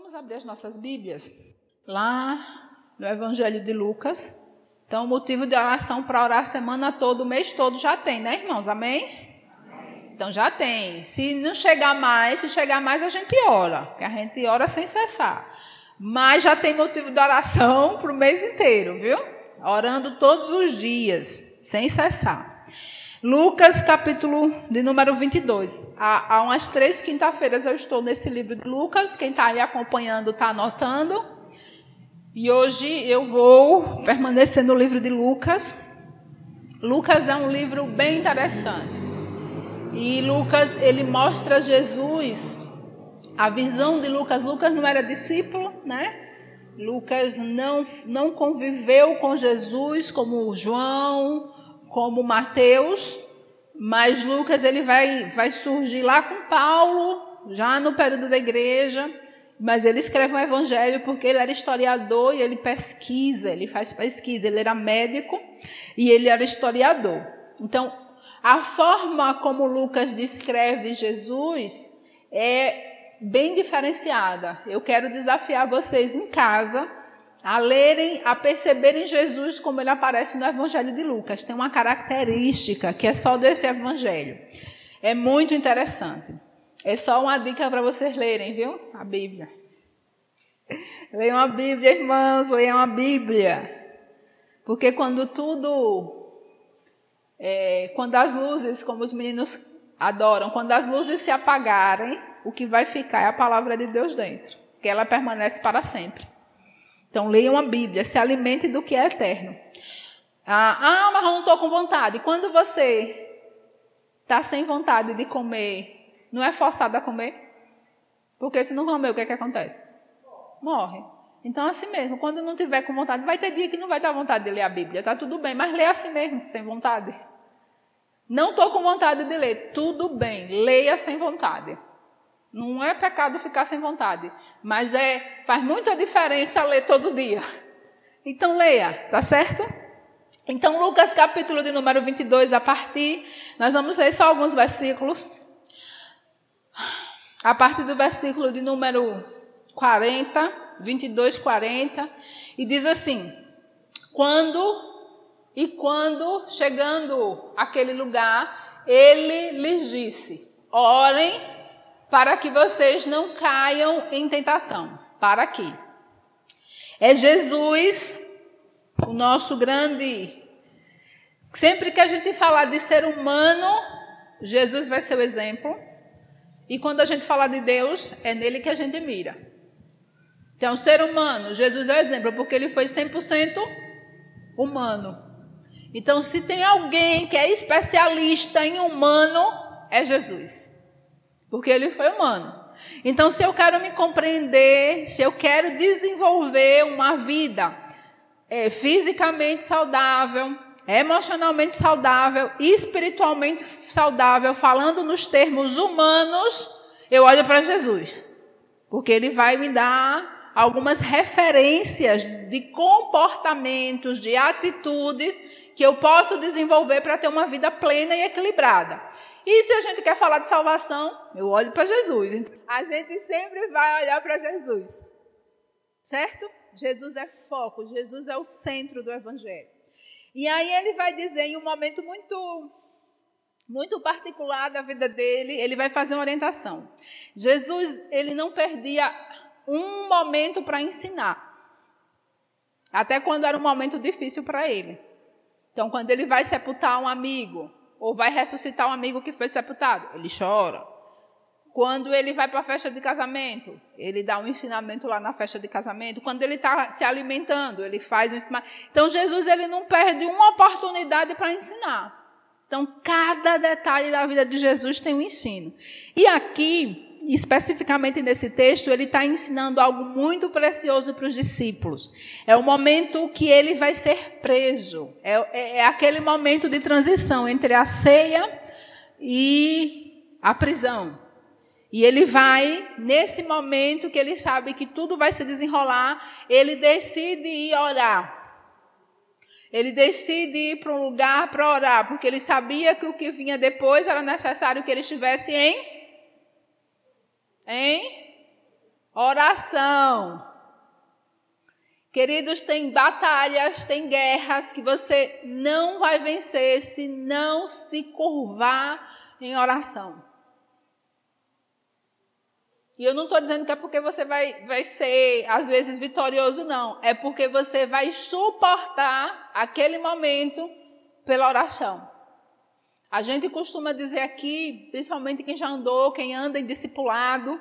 Vamos abrir as nossas Bíblias lá no Evangelho de Lucas. Então, motivo de oração para orar a semana toda, o mês todo já tem, né, irmãos? Amém? Amém? Então já tem. Se não chegar mais, se chegar mais, a gente ora, que a gente ora sem cessar. Mas já tem motivo de oração para o mês inteiro, viu? Orando todos os dias, sem cessar. Lucas, capítulo de número 22. Há, há umas três quinta-feiras eu estou nesse livro de Lucas. Quem está aí acompanhando está anotando. E hoje eu vou permanecer no livro de Lucas. Lucas é um livro bem interessante. E Lucas, ele mostra Jesus. A visão de Lucas, Lucas não era discípulo, né? Lucas não, não conviveu com Jesus como João, como Mateus, mas Lucas ele vai, vai surgir lá com Paulo, já no período da igreja, mas ele escreve um evangelho porque ele era historiador e ele pesquisa, ele faz pesquisa, ele era médico e ele era historiador. Então, a forma como Lucas descreve Jesus é bem diferenciada. Eu quero desafiar vocês em casa a lerem, a perceberem Jesus como ele aparece no Evangelho de Lucas. Tem uma característica que é só desse Evangelho. É muito interessante. É só uma dica para vocês lerem, viu? A Bíblia. Leiam a Bíblia, irmãos, leiam a Bíblia. Porque quando tudo. É, quando as luzes, como os meninos adoram, quando as luzes se apagarem, o que vai ficar é a palavra de Deus dentro. Que ela permanece para sempre. Então, leiam a Bíblia, se alimente do que é eterno. Ah, ah mas eu não estou com vontade. Quando você está sem vontade de comer, não é forçado a comer? Porque se não comer, o que, é que acontece? Morre. Então, assim mesmo, quando não tiver com vontade, vai ter dia que não vai dar vontade de ler a Bíblia, tá tudo bem, mas lê assim mesmo, sem vontade. Não estou com vontade de ler, tudo bem, leia sem vontade. Não é pecado ficar sem vontade, mas é faz muita diferença ler todo dia. Então leia, tá certo? Então Lucas capítulo de número 22 a partir, nós vamos ler só alguns versículos. A partir do versículo de número 40, 22, 40, e diz assim: Quando e quando chegando àquele lugar, ele lhes disse: Orem para que vocês não caiam em tentação. Para aqui. É Jesus, o nosso grande. Sempre que a gente falar de ser humano, Jesus vai ser o exemplo. E quando a gente falar de Deus, é nele que a gente mira. Então, ser humano, Jesus é o exemplo, porque ele foi 100% humano. Então, se tem alguém que é especialista em humano, é Jesus porque ele foi humano. Então, se eu quero me compreender, se eu quero desenvolver uma vida é, fisicamente saudável, emocionalmente saudável, espiritualmente saudável, falando nos termos humanos, eu olho para Jesus, porque ele vai me dar algumas referências de comportamentos, de atitudes que eu posso desenvolver para ter uma vida plena e equilibrada. E se a gente quer falar de salvação, eu olho para Jesus. A gente sempre vai olhar para Jesus. Certo? Jesus é foco, Jesus é o centro do evangelho. E aí ele vai dizer em um momento muito muito particular da vida dele, ele vai fazer uma orientação. Jesus, ele não perdia um momento para ensinar. Até quando era um momento difícil para ele. Então, quando ele vai sepultar um amigo, ou vai ressuscitar um amigo que foi sepultado? Ele chora. Quando ele vai para a festa de casamento, ele dá um ensinamento lá na festa de casamento. Quando ele está se alimentando, ele faz um ensinamento. Então, Jesus ele não perde uma oportunidade para ensinar. Então, cada detalhe da vida de Jesus tem um ensino. E aqui, especificamente nesse texto, ele está ensinando algo muito precioso para os discípulos. É o momento que ele vai ser preso. É, é, é, aquele momento de transição entre a ceia e a prisão. E ele vai, nesse momento que ele sabe que tudo vai se desenrolar, ele decide ir orar. Ele decide ir para um lugar para orar, porque ele sabia que o que vinha depois era necessário que ele estivesse em em Oração. Queridos, tem batalhas, tem guerras que você não vai vencer se não se curvar em oração. E eu não estou dizendo que é porque você vai, vai ser, às vezes, vitorioso, não. É porque você vai suportar aquele momento pela oração. A gente costuma dizer aqui, principalmente quem já andou, quem anda em discipulado,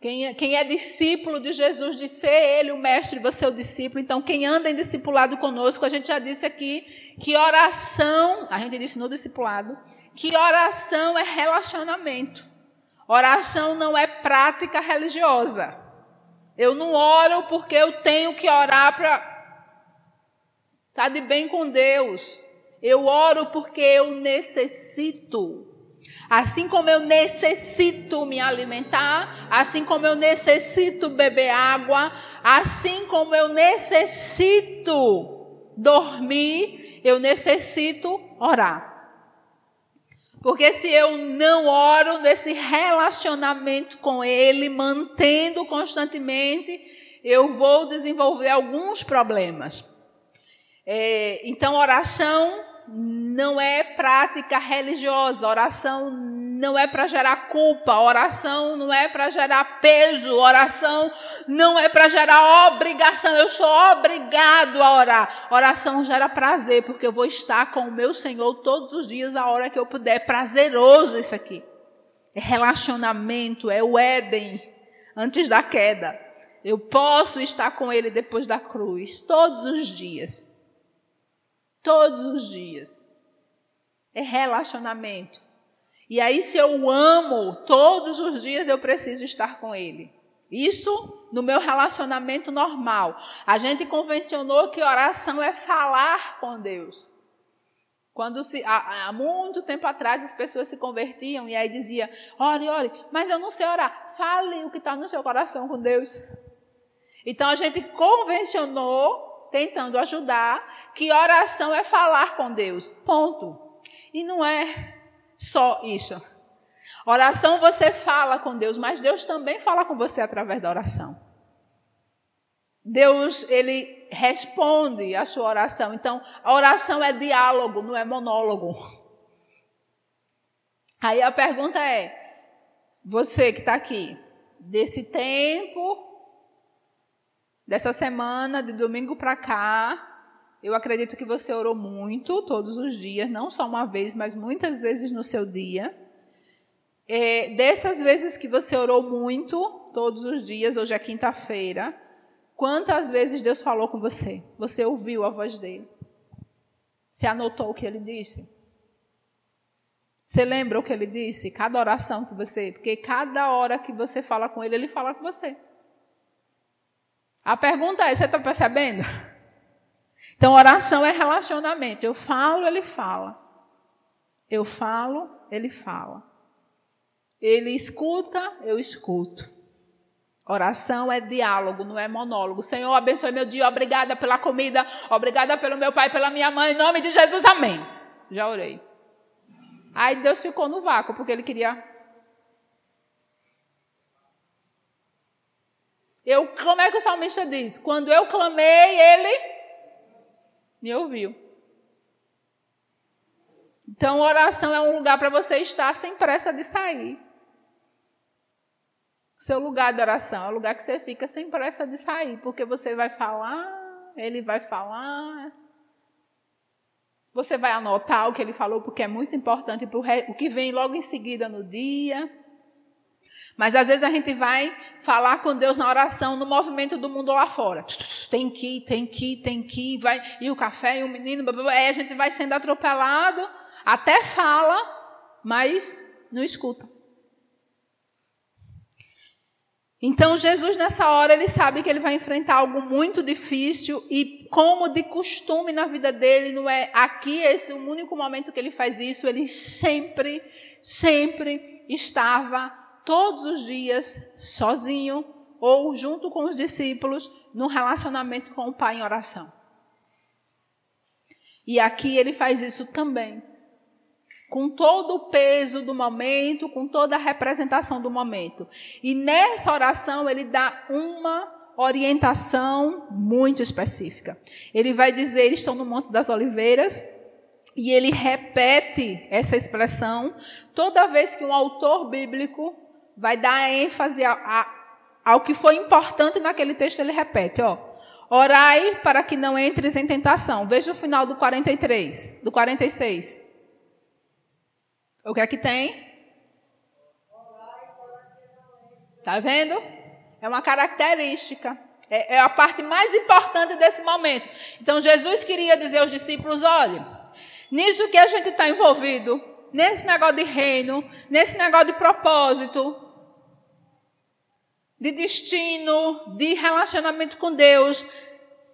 quem é, quem é discípulo de Jesus, de ser ele o mestre, você é o discípulo. Então, quem anda em discipulado conosco, a gente já disse aqui que oração, a gente disse no discipulado, que oração é relacionamento. Oração não é prática religiosa. Eu não oro porque eu tenho que orar para estar tá de bem com Deus. Eu oro porque eu necessito. Assim como eu necessito me alimentar, assim como eu necessito beber água, assim como eu necessito dormir, eu necessito orar. Porque se eu não oro nesse relacionamento com Ele, mantendo constantemente, eu vou desenvolver alguns problemas. É, então, oração não é prática religiosa, oração não é para gerar culpa, oração não é para gerar peso, oração não é para gerar obrigação. Eu sou obrigado a orar. Oração gera prazer, porque eu vou estar com o meu Senhor todos os dias, a hora que eu puder. É prazeroso isso aqui. É relacionamento, é o Éden antes da queda. Eu posso estar com Ele depois da cruz, todos os dias. Todos os dias. É relacionamento. E aí, se eu amo, todos os dias eu preciso estar com Ele. Isso no meu relacionamento normal. A gente convencionou que oração é falar com Deus. Quando se, há, há, muito tempo atrás as pessoas se convertiam e aí dizia, ore, ore, mas eu não sei orar. Fale o que está no seu coração com Deus. Então a gente convencionou tentando ajudar, que oração é falar com Deus. Ponto. E não é só isso. Oração você fala com Deus, mas Deus também fala com você através da oração. Deus, ele responde a sua oração. Então, a oração é diálogo, não é monólogo. Aí a pergunta é: você que está aqui, desse tempo dessa semana, de domingo para cá, eu acredito que você orou muito todos os dias, não só uma vez, mas muitas vezes no seu dia. É, dessas vezes que você orou muito, todos os dias, hoje é quinta-feira, quantas vezes Deus falou com você? Você ouviu a voz dele? Você anotou o que ele disse? Você lembra o que ele disse? Cada oração que você. Porque cada hora que você fala com ele, ele fala com você. A pergunta é: você está percebendo? Então, oração é relacionamento. Eu falo, ele fala. Eu falo, ele fala. Ele escuta, eu escuto. Oração é diálogo, não é monólogo. Senhor, abençoe meu dia. Obrigada pela comida. Obrigada pelo meu pai, pela minha mãe. Em nome de Jesus, amém. Já orei. Aí Deus ficou no vácuo, porque ele queria Eu, como é que o salmista diz? Quando eu clamei, ele me ouviu. Então, oração é um lugar para você estar sem pressa de sair. Seu lugar de oração é o lugar que você fica sem pressa de sair, porque você vai falar, ele vai falar. Você vai anotar o que ele falou, porque é muito importante para o que vem logo em seguida no dia. Mas às vezes a gente vai falar com Deus na oração, no movimento do mundo lá fora. Tem que ir, tem que ir, tem que ir, vai. E o café e o menino, blá, blá, blá. aí a gente vai sendo atropelado, até fala, mas não escuta. Então Jesus nessa hora ele sabe que ele vai enfrentar algo muito difícil e como de costume na vida dele, não é aqui esse o único momento que ele faz isso, ele sempre, sempre estava todos os dias, sozinho ou junto com os discípulos, num relacionamento com o Pai em oração. E aqui ele faz isso também. com todo o peso do momento, com toda a representação do momento. E nessa oração ele dá uma orientação muito específica. Ele vai dizer, estão no Monte das Oliveiras, e ele repete essa expressão toda vez que um autor bíblico vai dar ênfase a, a, ao que foi importante naquele texto, ele repete, ó. Orai para que não entres em tentação. Veja o final do 43, do 46. O que é que tem? Tá vendo? É uma característica. É, é, a parte mais importante desse momento. Então, Jesus queria dizer aos discípulos: olha, nisso que a gente está envolvido, nesse negócio de reino, nesse negócio de propósito, de destino, de relacionamento com Deus,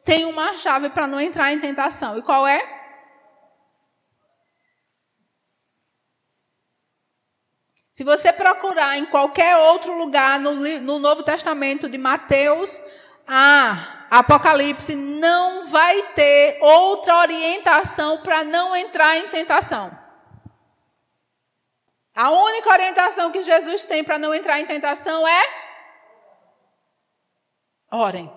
tem uma chave para não entrar em tentação. E qual é? Se você procurar em qualquer outro lugar no, no Novo Testamento, de Mateus a Apocalipse, não vai ter outra orientação para não entrar em tentação. A única orientação que Jesus tem para não entrar em tentação é orem.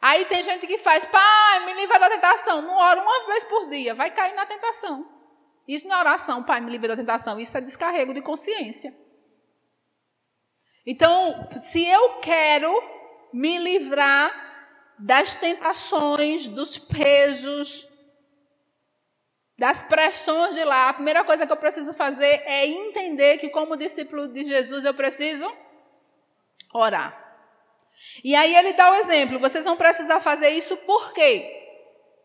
Aí tem gente que faz, pai, me livra da tentação. Não ora uma vez por dia, vai cair na tentação. Isso não é oração, Pai, me livre da tentação. Isso é descarrego de consciência. Então, se eu quero me livrar das tentações, dos pesos, das pressões de lá, a primeira coisa que eu preciso fazer é entender que, como discípulo de Jesus, eu preciso orar. E aí ele dá o exemplo: vocês vão precisar fazer isso por quê?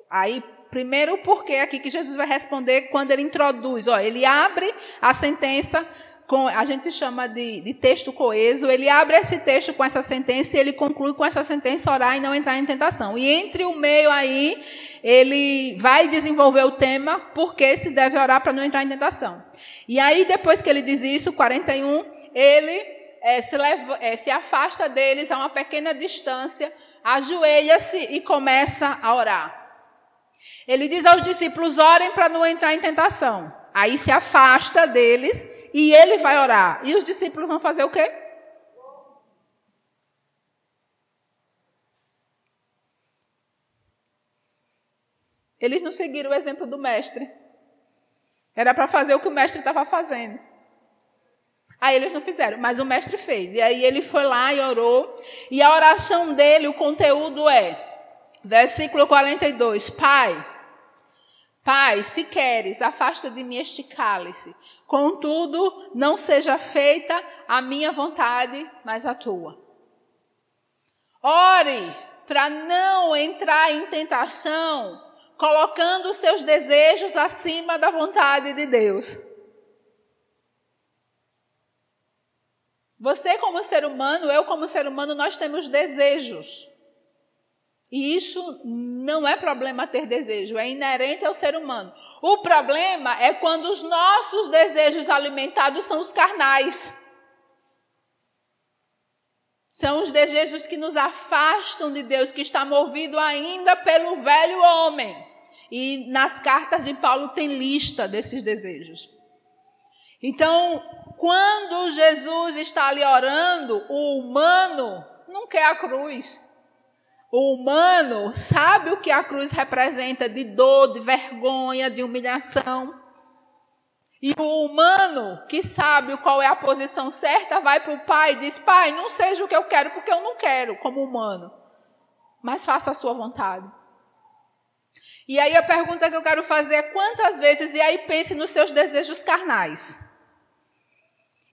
Aí Primeiro, o porquê aqui que Jesus vai responder quando ele introduz. Ó, ele abre a sentença com, a gente chama de, de, texto coeso, ele abre esse texto com essa sentença e ele conclui com essa sentença orar e não entrar em tentação. E entre o meio aí, ele vai desenvolver o tema porque se deve orar para não entrar em tentação. E aí, depois que ele diz isso, 41, ele é, se, leva, é, se afasta deles a uma pequena distância, ajoelha-se e começa a orar. Ele diz aos discípulos: orem para não entrar em tentação. Aí se afasta deles e ele vai orar. E os discípulos vão fazer o quê? Eles não seguiram o exemplo do mestre. Era para fazer o que o mestre estava fazendo. Aí eles não fizeram, mas o mestre fez. E aí ele foi lá e orou. E a oração dele, o conteúdo é, versículo 42, Pai, Pai, se queres, afasta de mim este cálice. Contudo, não seja feita a minha vontade, mas a tua. Ore para não entrar em tentação, colocando seus desejos acima da vontade de Deus. Você, como ser humano, eu, como ser humano, nós temos desejos. E isso não é problema ter desejo, é inerente ao ser humano. O problema é quando os nossos desejos alimentados são os carnais. São os desejos que nos afastam de Deus, que está movido ainda pelo velho homem. E nas cartas de Paulo tem lista desses desejos. Então, quando Jesus está ali orando, o humano não quer a cruz. O humano sabe o que a cruz representa de dor, de vergonha, de humilhação. E o humano que sabe qual é a posição certa vai para o pai e diz: Pai, não seja o que eu quero, porque eu não quero, como humano, mas faça a sua vontade. E aí a pergunta que eu quero fazer é: quantas vezes, e aí pense nos seus desejos carnais.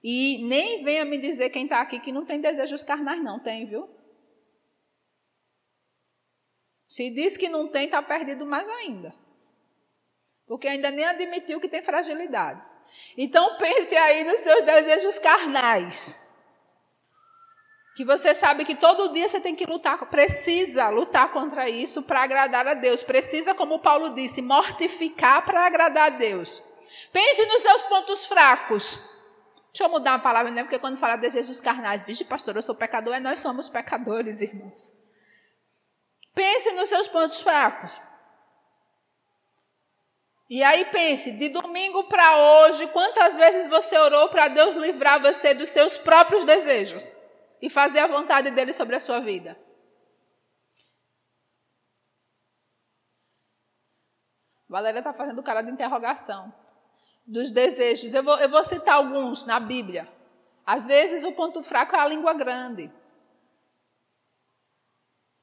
E nem venha me dizer quem está aqui que não tem desejos carnais, não, tem, viu? Se diz que não tem, está perdido mais ainda. Porque ainda nem admitiu que tem fragilidades. Então pense aí nos seus desejos carnais. Que você sabe que todo dia você tem que lutar, precisa lutar contra isso para agradar a Deus. Precisa, como Paulo disse, mortificar para agradar a Deus. Pense nos seus pontos fracos. Deixa eu mudar a palavra, né? Porque quando fala desejos carnais, vixe, pastor, eu sou pecador, é nós somos pecadores, irmãos. Pense nos seus pontos fracos. E aí pense, de domingo para hoje, quantas vezes você orou para Deus livrar você dos seus próprios desejos e fazer a vontade dele sobre a sua vida? Valéria está fazendo cara de interrogação. Dos desejos. Eu vou, eu vou citar alguns na Bíblia. Às vezes o ponto fraco é a língua grande.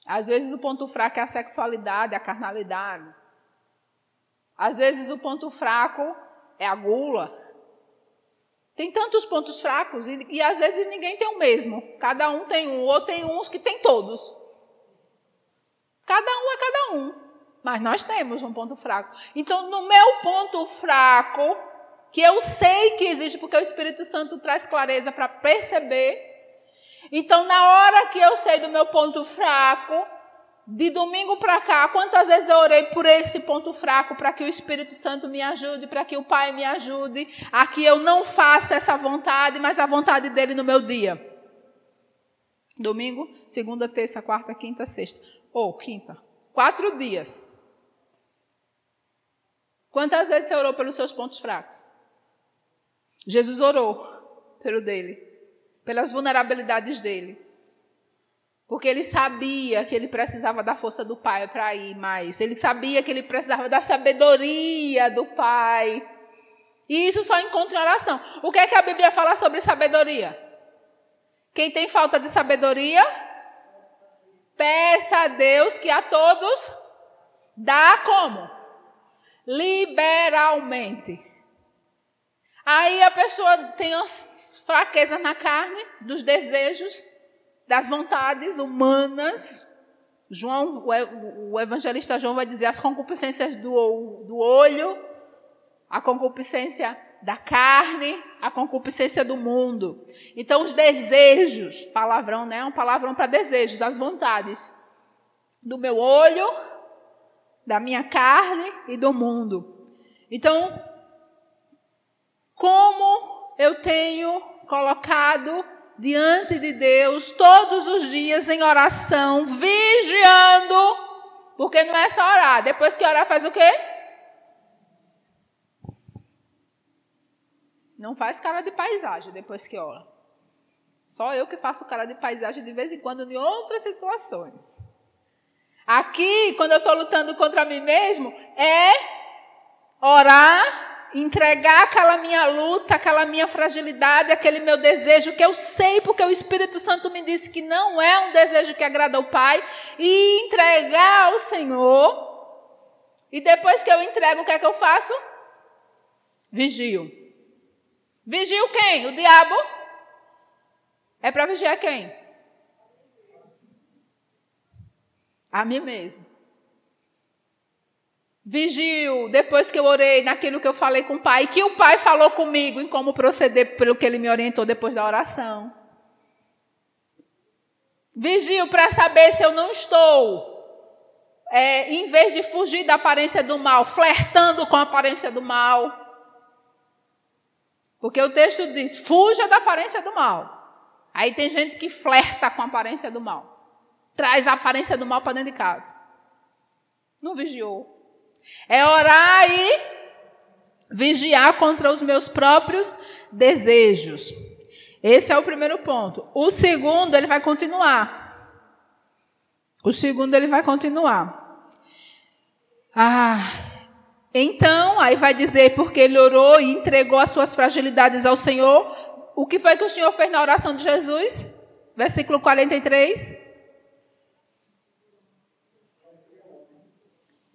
Às vezes o ponto fraco é a sexualidade, a carnalidade. Às vezes o ponto fraco é a gula. Tem tantos pontos fracos e, e às vezes ninguém tem o mesmo. Cada um tem um, ou tem uns que tem todos. Cada um é cada um. Mas nós temos um ponto fraco. Então, no meu ponto fraco, que eu sei que existe, porque o Espírito Santo traz clareza para perceber. Então, na hora que eu sei do meu ponto fraco, de domingo para cá, quantas vezes eu orei por esse ponto fraco para que o Espírito Santo me ajude, para que o Pai me ajude, a que eu não faça essa vontade, mas a vontade dele no meu dia. Domingo, segunda, terça, quarta, quinta, sexta. Ou quinta. Quatro dias. Quantas vezes você orou pelos seus pontos fracos? Jesus orou pelo dele, pelas vulnerabilidades dele. Porque ele sabia que ele precisava da força do Pai para ir mais. Ele sabia que ele precisava da sabedoria do Pai. E isso só encontra em oração. O que é que a Bíblia fala sobre sabedoria? Quem tem falta de sabedoria, peça a Deus que a todos dá como? Liberalmente. Aí a pessoa tem as fraquezas na carne, dos desejos, das vontades humanas. João, o evangelista João vai dizer as concupiscências do, do olho, a concupiscência da carne, a concupiscência do mundo. Então, os desejos, palavrão, né? Um palavrão para desejos, as vontades do meu olho, da minha carne e do mundo. Então, como eu tenho colocado diante de Deus todos os dias em oração, vigiando, porque não é só orar. Depois que orar, faz o quê? Não faz cara de paisagem depois que ora. Só eu que faço cara de paisagem de vez em quando em outras situações. Aqui, quando eu estou lutando contra mim mesmo, é orar entregar aquela minha luta, aquela minha fragilidade, aquele meu desejo que eu sei porque o Espírito Santo me disse que não é um desejo que agrada ao Pai, e entregar ao Senhor. E depois que eu entrego, o que é que eu faço? Vigio. Vigio quem? O diabo? É para vigiar quem? A mim mesmo. Vigio, depois que eu orei naquilo que eu falei com o pai, que o pai falou comigo em como proceder pelo que ele me orientou depois da oração. Vigio para saber se eu não estou, é, em vez de fugir da aparência do mal, flertando com a aparência do mal. Porque o texto diz: fuja da aparência do mal. Aí tem gente que flerta com a aparência do mal, traz a aparência do mal para dentro de casa. Não vigiou. É orar e vigiar contra os meus próprios desejos. Esse é o primeiro ponto. O segundo, ele vai continuar. O segundo, ele vai continuar. Ah, então, aí vai dizer, porque ele orou e entregou as suas fragilidades ao Senhor. O que foi que o Senhor fez na oração de Jesus? Versículo 43.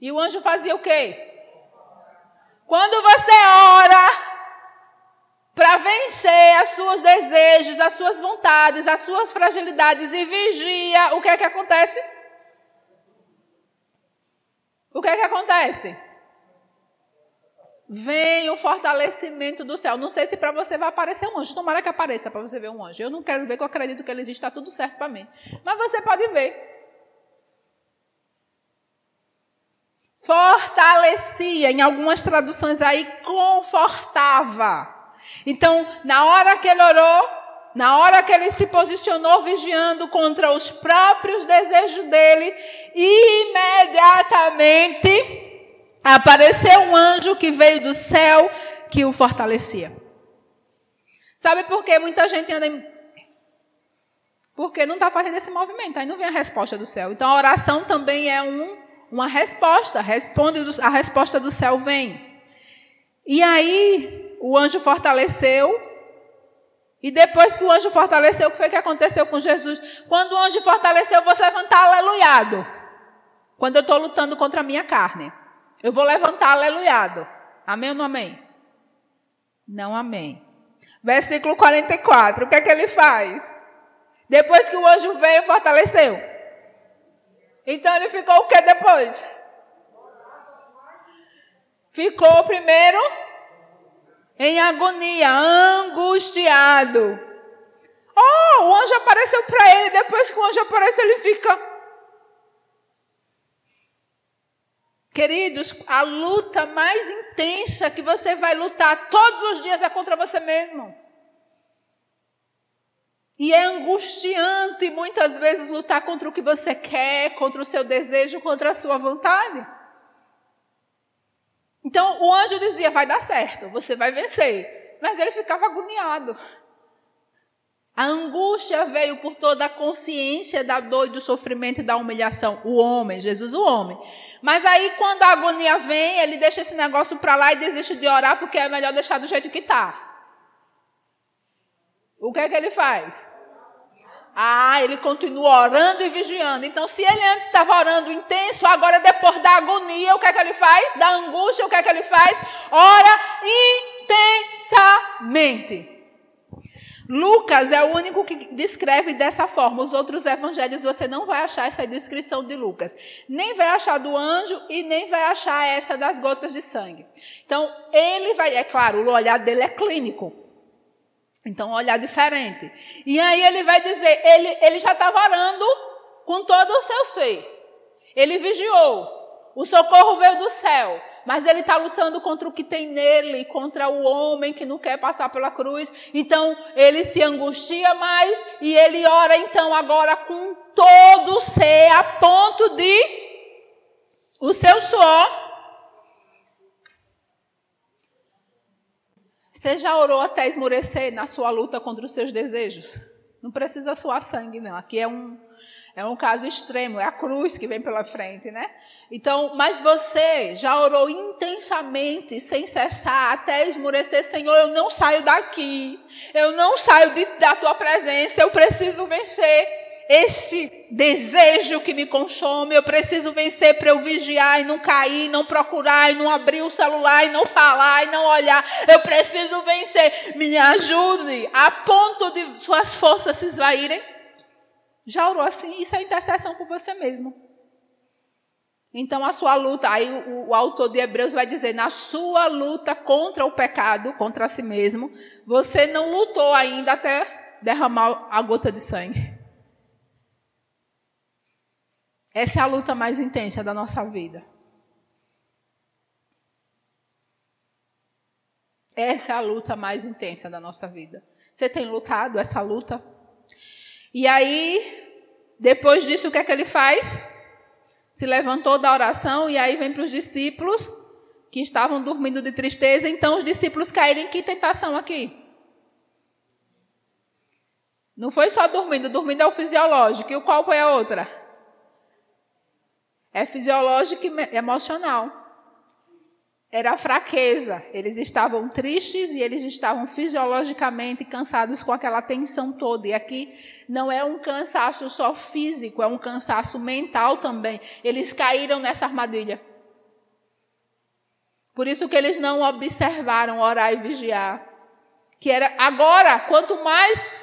E o anjo fazia o quê? Quando você ora para vencer os seus desejos, as suas vontades, as suas fragilidades e vigia, o que é que acontece? O que é que acontece? Vem o fortalecimento do céu. Não sei se para você vai aparecer um anjo. Tomara que apareça para você ver um anjo. Eu não quero ver, que eu acredito que ele existe, está tudo certo para mim. Mas você pode ver. Fortalecia, em algumas traduções aí, confortava. Então, na hora que ele orou, na hora que ele se posicionou vigiando contra os próprios desejos dele, imediatamente Apareceu um anjo que veio do céu que o fortalecia. Sabe por que muita gente anda em... Porque não está fazendo esse movimento, aí não vem a resposta do céu. Então a oração também é um, uma resposta. Responde, a resposta do céu vem. E aí o anjo fortaleceu. E depois que o anjo fortaleceu, o que foi que aconteceu com Jesus? Quando o anjo fortaleceu, eu vou levantar aleluiado. Quando eu estou lutando contra a minha carne. Eu vou levantar aleluiado. Amém ou não amém? Não amém. Versículo 44. O que é que ele faz? Depois que o anjo veio, fortaleceu. Então ele ficou o que depois? Ficou primeiro em agonia, angustiado. Oh, o anjo apareceu para ele. Depois que o anjo aparece, ele fica Queridos, a luta mais intensa que você vai lutar todos os dias é contra você mesmo. E é angustiante muitas vezes lutar contra o que você quer, contra o seu desejo, contra a sua vontade. Então o anjo dizia: vai dar certo, você vai vencer. Mas ele ficava agoniado. A angústia veio por toda a consciência da dor do sofrimento e da humilhação. O homem, Jesus, o homem. Mas aí, quando a agonia vem, ele deixa esse negócio para lá e desiste de orar, porque é melhor deixar do jeito que está. O que é que ele faz? Ah, ele continua orando e vigiando. Então, se ele antes estava orando intenso, agora depois da agonia, o que é que ele faz? Da angústia, o que é que ele faz? Ora intensamente. Lucas é o único que descreve dessa forma. Os outros evangelhos você não vai achar essa descrição de Lucas. Nem vai achar do anjo e nem vai achar essa das gotas de sangue. Então, ele vai, é claro, o olhar dele é clínico. Então, olhar diferente. E aí ele vai dizer, ele, ele já estava orando com todo o seu ser. Ele vigiou. O socorro veio do céu mas ele está lutando contra o que tem nele, contra o homem que não quer passar pela cruz. Então ele se angustia mais e ele ora então agora com todo o ser, a ponto de o seu suor. Você já orou até esmorecer na sua luta contra os seus desejos? Não precisa suar sangue, não. Aqui é um, é um caso extremo, é a cruz que vem pela frente, né? Então, mas você já orou intensamente, sem cessar, até esmurecer, Senhor, eu não saio daqui, eu não saio de, da tua presença, eu preciso vencer esse desejo que me consome, eu preciso vencer para eu vigiar e não cair, não procurar e não abrir o celular e não falar e não olhar. Eu preciso vencer. Me ajude a ponto de suas forças se esvaírem. Já orou assim? Isso é intercessão por você mesmo. Então, a sua luta, aí o, o, autor de Hebreus vai dizer: na sua luta contra o pecado, contra si mesmo, você não lutou ainda até derramar a gota de sangue. Essa é a luta mais intensa da nossa vida. Essa é a luta mais intensa da nossa vida. Você tem lutado essa luta? E aí, depois disso, o que é que ele faz? Se levantou da oração e aí vem para os discípulos que estavam dormindo de tristeza. Então, os discípulos caíram em que tentação aqui? Não foi só dormindo, dormindo é o fisiológico. E qual foi a outra? É fisiológico e emocional era a fraqueza. Eles estavam tristes e eles estavam fisiologicamente cansados com aquela tensão toda. E aqui não é um cansaço só físico, é um cansaço mental também. Eles caíram nessa armadilha. Por isso que eles não observaram orar e vigiar. Que era agora, quanto mais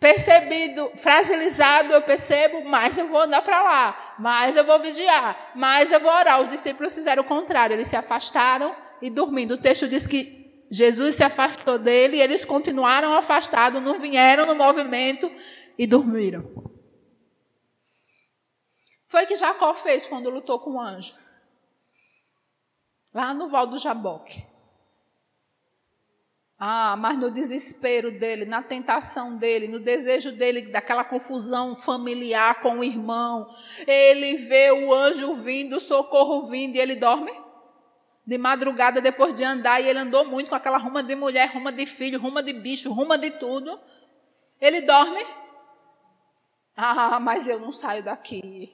percebido, fragilizado eu percebo, mais eu vou andar para lá, mais eu vou vigiar, mais eu vou orar. Os discípulos fizeram o contrário, eles se afastaram e dormindo. O texto diz que Jesus se afastou dele e eles continuaram afastados, não vieram no movimento e dormiram. Foi o que Jacó fez quando lutou com o anjo. Lá no Val do Jaboque. Ah, mas no desespero dele, na tentação dele, no desejo dele, daquela confusão familiar com o irmão, ele vê o anjo vindo, o socorro vindo e ele dorme? De madrugada, depois de andar, e ele andou muito com aquela ruma de mulher, ruma de filho, ruma de bicho, ruma de tudo. Ele dorme? Ah, mas eu não saio daqui.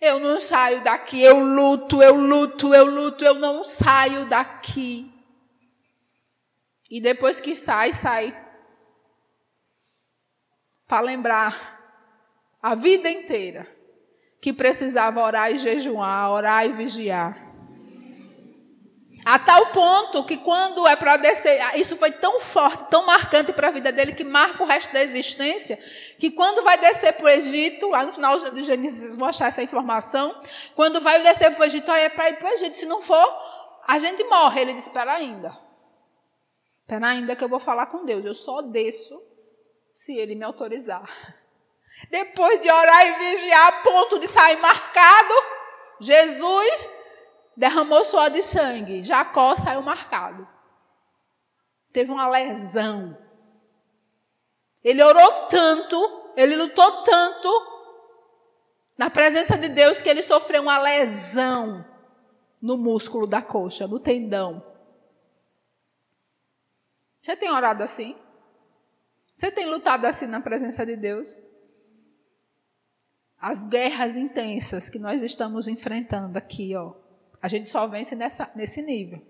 Eu não saio daqui, eu luto, eu luto, eu luto, eu não saio daqui. E depois que sai, sai. Para lembrar a vida inteira que precisava orar e jejuar, orar e vigiar. A tal ponto que quando é para descer, isso foi tão forte, tão marcante para a vida dele, que marca o resto da existência, que quando vai descer para o Egito, lá no final de Gênesis vou achar essa informação, quando vai descer para o Egito, é para ir para o Egito, se não for, a gente morre. Ele disse, espera ainda. Espera ainda que eu vou falar com Deus, eu só desço se ele me autorizar. Depois de orar e vigiar a ponto de sair marcado, Jesus derramou suor de sangue. Jacó saiu marcado. Teve uma lesão. Ele orou tanto, ele lutou tanto na presença de Deus que ele sofreu uma lesão no músculo da coxa, no tendão. Você tem orado assim? Você tem lutado assim na presença de Deus? As guerras intensas que nós estamos enfrentando aqui, ó. A gente só vence nessa, nesse nível.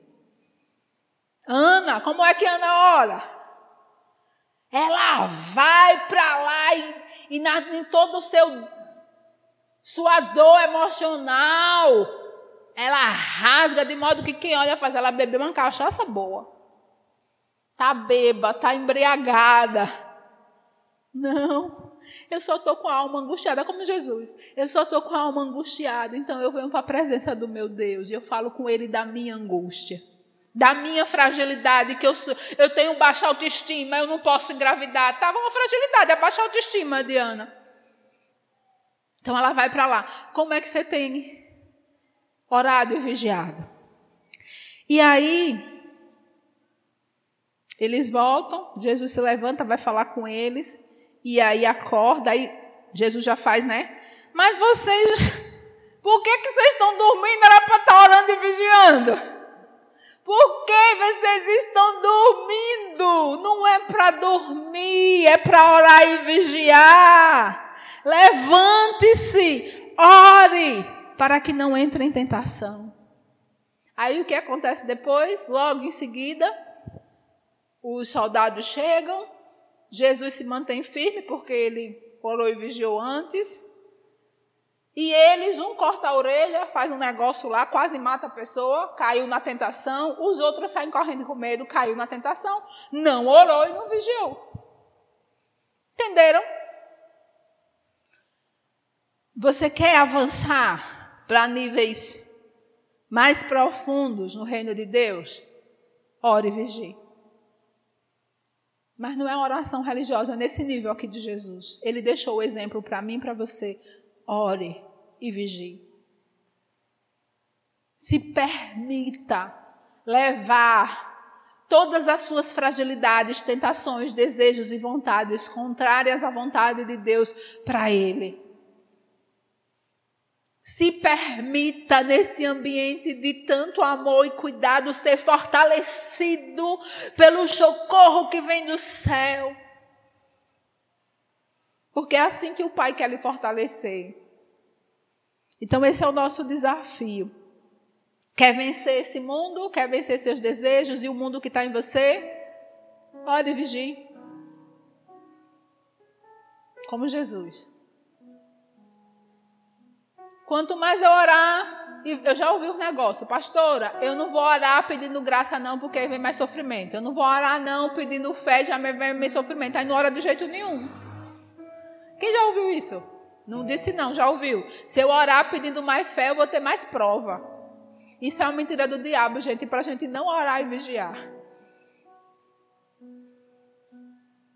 Ana, como é que Ana ora? Ela vai para lá e, e na, em todo o seu sua dor emocional, ela rasga de modo que quem olha faz ela beber uma cachaça boa. Tá beba, tá embriagada. Não. Eu só estou com a alma angustiada, como Jesus. Eu só estou com a alma angustiada. Então eu venho para a presença do meu Deus e eu falo com Ele da minha angústia, da minha fragilidade, que eu, sou, eu tenho baixa autoestima, eu não posso engravidar. Estava uma fragilidade, é baixa autoestima, Diana. Então ela vai para lá. Como é que você tem orado e vigiado? E aí, eles voltam, Jesus se levanta, vai falar com eles e aí acorda, aí Jesus já faz, né? Mas vocês, por que, que vocês estão dormindo? Era para estar orando e vigiando. Por que vocês estão dormindo? Não é para dormir, é para orar e vigiar. Levante-se, ore, para que não entre em tentação. Aí o que acontece depois? Logo em seguida, os soldados chegam, Jesus se mantém firme porque ele orou e vigiou antes. E eles, um corta a orelha, faz um negócio lá, quase mata a pessoa, caiu na tentação. Os outros saem correndo com medo, caiu na tentação. Não orou e não vigiou. Entenderam? Você quer avançar para níveis mais profundos no reino de Deus? Ore e vigie. Mas não é uma oração religiosa nesse nível aqui de Jesus. Ele deixou o exemplo para mim para você. Ore e vigie. Se permita levar todas as suas fragilidades, tentações, desejos e vontades contrárias à vontade de Deus para Ele. Se permita, nesse ambiente de tanto amor e cuidado, ser fortalecido pelo socorro que vem do céu. Porque é assim que o Pai quer lhe fortalecer. Então, esse é o nosso desafio. Quer vencer esse mundo? Quer vencer seus desejos e o mundo que está em você? Ore e vigie. Como Jesus. Quanto mais eu orar, eu já ouvi um negócio, pastora, eu não vou orar pedindo graça não, porque aí vem mais sofrimento. Eu não vou orar não pedindo fé, já vem mais sofrimento. Aí não ora de jeito nenhum. Quem já ouviu isso? Não disse não, já ouviu. Se eu orar pedindo mais fé, eu vou ter mais prova. Isso é uma mentira do diabo, gente, para a gente não orar e vigiar.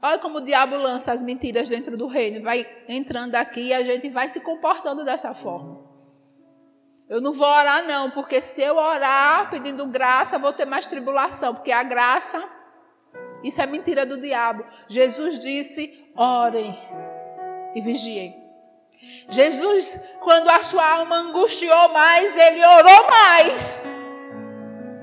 Olha como o diabo lança as mentiras dentro do reino, vai entrando aqui e a gente vai se comportando dessa forma. Eu não vou orar, não, porque se eu orar pedindo graça, vou ter mais tribulação, porque a graça Isso é mentira do diabo. Jesus disse: orem e vigiem. Jesus, quando a sua alma angustiou mais, ele orou mais.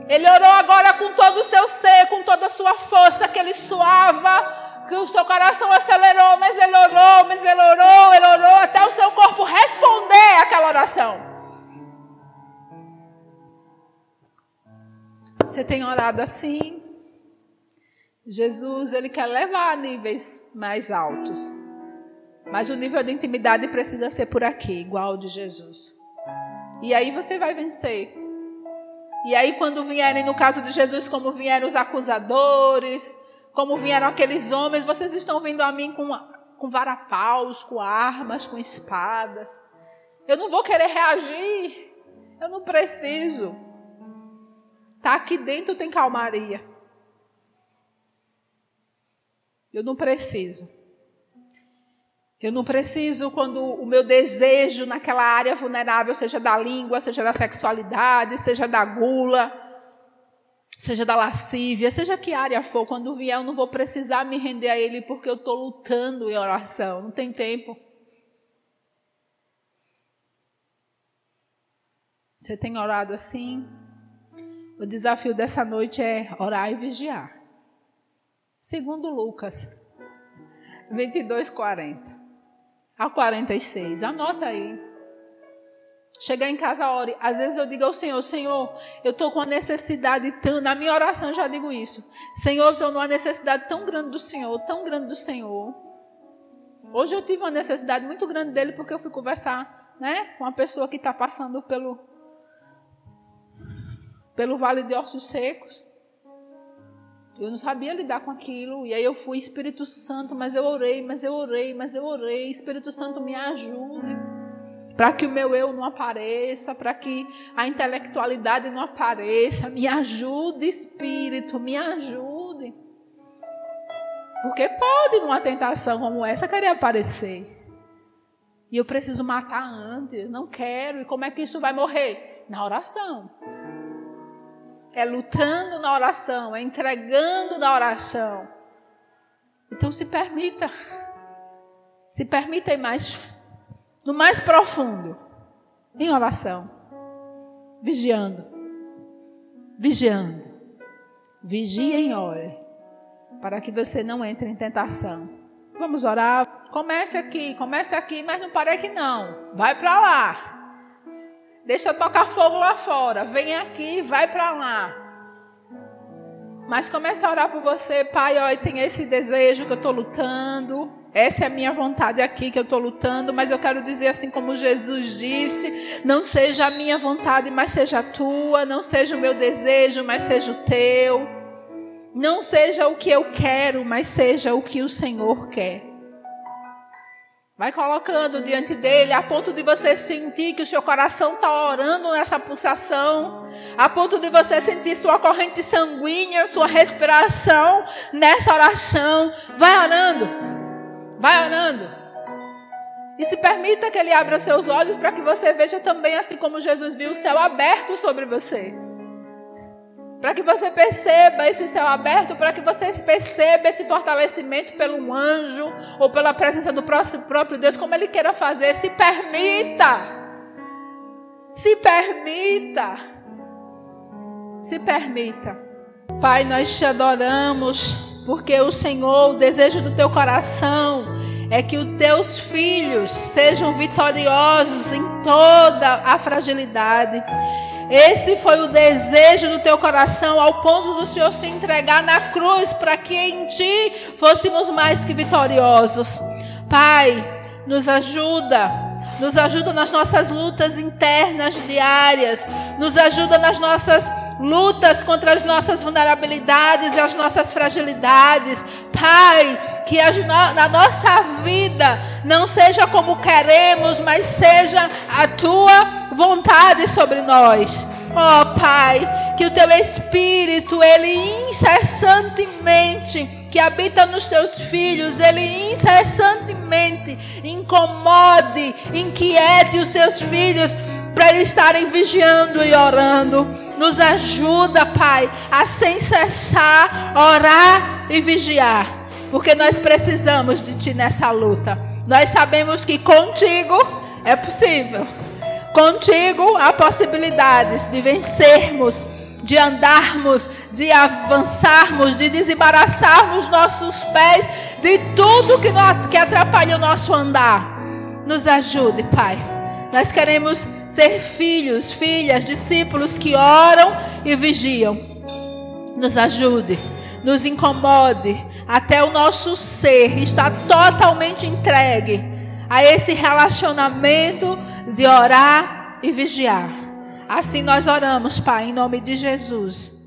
Ele orou agora com todo o seu ser, com toda a sua força, que ele suava, que o seu coração acelerou, mas ele orou, mas ele orou, ele orou, até o seu corpo responder àquela oração. Você tem orado assim? Jesus, ele quer levar a níveis mais altos. Mas o nível de intimidade precisa ser por aqui, igual de Jesus. E aí você vai vencer. E aí, quando vierem, no caso de Jesus, como vieram os acusadores, como vieram aqueles homens, vocês estão vindo a mim com, com varapaus, com armas, com espadas. Eu não vou querer reagir. Eu não preciso. Tá aqui dentro tem calmaria. Eu não preciso. Eu não preciso quando o meu desejo naquela área vulnerável, seja da língua, seja da sexualidade, seja da gula, seja da lascívia, seja que área for, quando vier, eu não vou precisar me render a Ele porque eu estou lutando em oração. Não tem tempo. Você tem orado assim? O desafio dessa noite é orar e vigiar. Segundo Lucas 22, 40 a 46. Anota aí. Chegar em casa, ore. Às vezes eu digo ao Senhor, Senhor, eu estou com uma necessidade tão. Na minha oração já digo isso. Senhor, estou numa necessidade tão grande do Senhor, tão grande do Senhor. Hoje eu tive uma necessidade muito grande dele porque eu fui conversar né, com uma pessoa que está passando pelo, pelo vale de ossos secos. Eu não sabia lidar com aquilo. E aí eu fui, Espírito Santo, mas eu orei, mas eu orei, mas eu orei. Espírito Santo, me ajude. Para que o meu eu não apareça, para que a intelectualidade não apareça. Me ajude, Espírito, me ajude. Porque pode, numa tentação como essa, querer aparecer. E eu preciso matar antes, não quero. E como é que isso vai morrer? Na oração é lutando na oração, é entregando na oração. Então se permita, se permita ir mais, no mais profundo, em oração, vigiando, vigiando, vigia em ore, para que você não entre em tentação. Vamos orar. Comece aqui, comece aqui, mas não pare aqui não. Vai para lá. Deixa tocar fogo lá fora. Vem aqui, vai para lá. Mas comece a orar por você, Pai. Ó, tem esse desejo que eu estou lutando. Essa é a minha vontade aqui que eu estou lutando, mas eu quero dizer assim como Jesus disse: não seja a minha vontade, mas seja a tua. Não seja o meu desejo, mas seja o teu. Não seja o que eu quero, mas seja o que o Senhor quer. Vai colocando diante dele, a ponto de você sentir que o seu coração está orando nessa pulsação, a ponto de você sentir sua corrente sanguínea, sua respiração nessa oração. Vai orando, vai orando. E se permita que ele abra seus olhos para que você veja também, assim como Jesus viu, o céu aberto sobre você. Para que você perceba esse céu aberto, para que você perceba esse fortalecimento pelo anjo ou pela presença do próprio Deus, como Ele queira fazer. Se permita. Se permita. Se permita. Pai, nós te adoramos, porque o Senhor, o desejo do teu coração é que os teus filhos sejam vitoriosos em toda a fragilidade esse foi o desejo do teu coração, ao ponto do Senhor se entregar na cruz, para que em ti fôssemos mais que vitoriosos. Pai, nos ajuda, nos ajuda nas nossas lutas internas diárias, nos ajuda nas nossas lutas contra as nossas vulnerabilidades e as nossas fragilidades. Pai, que na nossa vida não seja como queremos, mas seja a tua vontade sobre nós. Ó oh, Pai, que o teu Espírito, ele incessantemente, que habita nos teus filhos, ele incessantemente incomode, inquiete os seus filhos para eles estarem vigiando e orando. Nos ajuda, Pai, a sem cessar orar e vigiar, porque nós precisamos de Ti nessa luta. Nós sabemos que contigo é possível. Contigo há possibilidades de vencermos, de andarmos, de avançarmos, de desembaraçarmos nossos pés de tudo que atrapalha o nosso andar. Nos ajude, Pai. Nós queremos ser filhos, filhas, discípulos que oram e vigiam. Nos ajude, nos incomode, até o nosso ser está totalmente entregue a esse relacionamento de orar e vigiar. Assim nós oramos, Pai, em nome de Jesus.